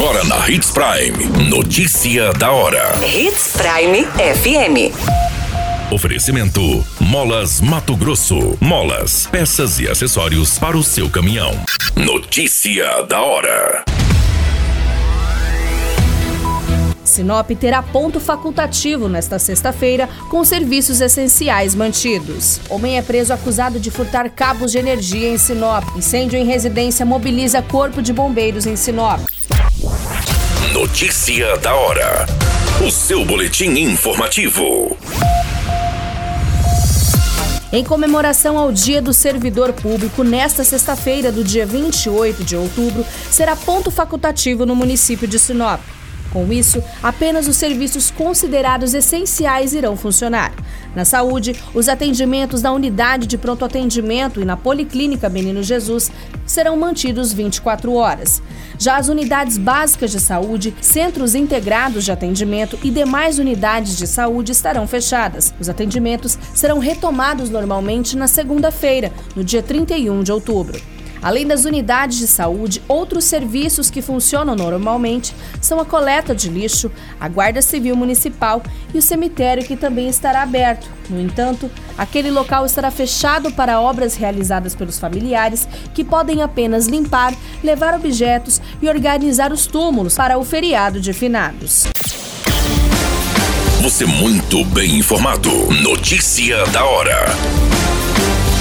Agora na Hits Prime. Notícia da hora. Hits Prime FM. Oferecimento: Molas Mato Grosso. Molas, peças e acessórios para o seu caminhão. Notícia da hora. Sinop terá ponto facultativo nesta sexta-feira, com serviços essenciais mantidos. Homem é preso acusado de furtar cabos de energia em Sinop. Incêndio em residência mobiliza corpo de bombeiros em Sinop. Notícia da hora. O seu boletim informativo. Em comemoração ao Dia do Servidor Público, nesta sexta-feira, do dia 28 de outubro, será ponto facultativo no município de Sinop. Com isso, apenas os serviços considerados essenciais irão funcionar. Na saúde, os atendimentos da unidade de pronto atendimento e na Policlínica Menino Jesus serão mantidos 24 horas. Já as unidades básicas de saúde, centros integrados de atendimento e demais unidades de saúde estarão fechadas. Os atendimentos serão retomados normalmente na segunda-feira, no dia 31 de outubro. Além das unidades de saúde, outros serviços que funcionam normalmente são a coleta de lixo, a Guarda Civil Municipal e o cemitério, que também estará aberto. No entanto, aquele local estará fechado para obras realizadas pelos familiares, que podem apenas limpar, levar objetos e organizar os túmulos para o feriado de finados. Você muito bem informado. Notícia da hora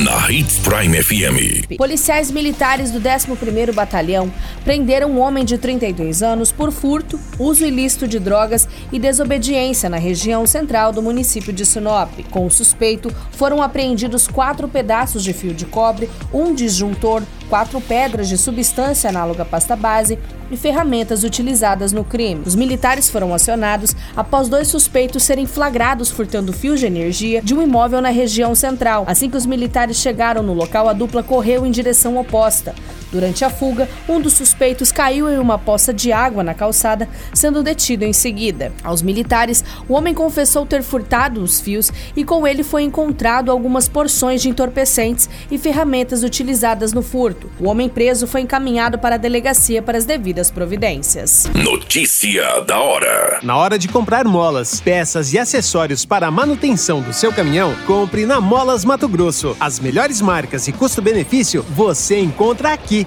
na Hits Prime FM. Policiais militares do 11º Batalhão prenderam um homem de 32 anos por furto, uso ilícito de drogas e desobediência na região central do município de Sinop. Com o suspeito, foram apreendidos quatro pedaços de fio de cobre, um disjuntor, quatro pedras de substância análoga à pasta base e ferramentas utilizadas no crime. Os militares foram acionados após dois suspeitos serem flagrados furtando fios de energia de um imóvel na região central. Assim que os militares chegaram no local, a dupla correu em direção oposta. Durante a fuga, um dos suspeitos caiu em uma poça de água na calçada, sendo detido em seguida. Aos militares, o homem confessou ter furtado os fios e com ele foi encontrado algumas porções de entorpecentes e ferramentas utilizadas no furto. O homem preso foi encaminhado para a delegacia para as devidas providências. Notícia da hora. Na hora de comprar molas, peças e acessórios para a manutenção do seu caminhão, compre na Molas Mato Grosso. As melhores marcas e custo-benefício você encontra aqui.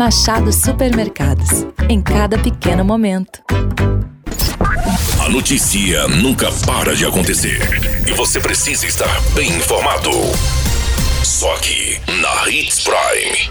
Machado Supermercados. Em cada pequeno momento. A notícia nunca para de acontecer. E você precisa estar bem informado. Só aqui, na Hits Prime.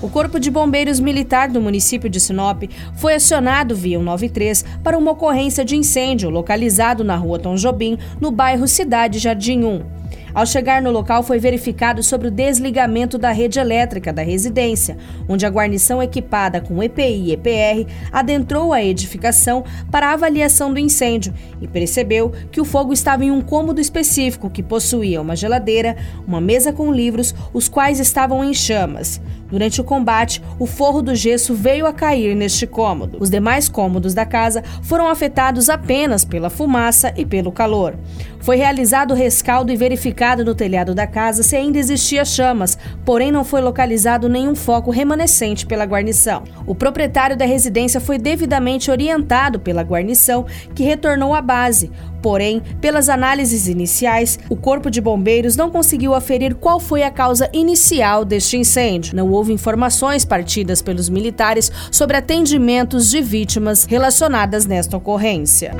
O Corpo de Bombeiros Militar do município de Sinop foi acionado via 193 para uma ocorrência de incêndio localizado na rua Tom Jobim, no bairro Cidade Jardim 1. Ao chegar no local, foi verificado sobre o desligamento da rede elétrica da residência, onde a guarnição equipada com EPI e EPR adentrou a edificação para avaliação do incêndio e percebeu que o fogo estava em um cômodo específico que possuía uma geladeira, uma mesa com livros, os quais estavam em chamas. Durante o combate, o forro do gesso veio a cair neste cômodo. Os demais cômodos da casa foram afetados apenas pela fumaça e pelo calor. Foi realizado o rescaldo e verificado no telhado da casa se ainda existia chamas, porém não foi localizado nenhum foco remanescente pela guarnição. O proprietário da residência foi devidamente orientado pela guarnição, que retornou à base. Porém, pelas análises iniciais, o Corpo de Bombeiros não conseguiu aferir qual foi a causa inicial deste incêndio. Não houve informações partidas pelos militares sobre atendimentos de vítimas relacionadas nesta ocorrência.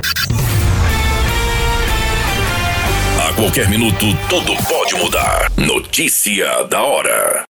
A qualquer minuto, tudo pode mudar. Notícia da hora.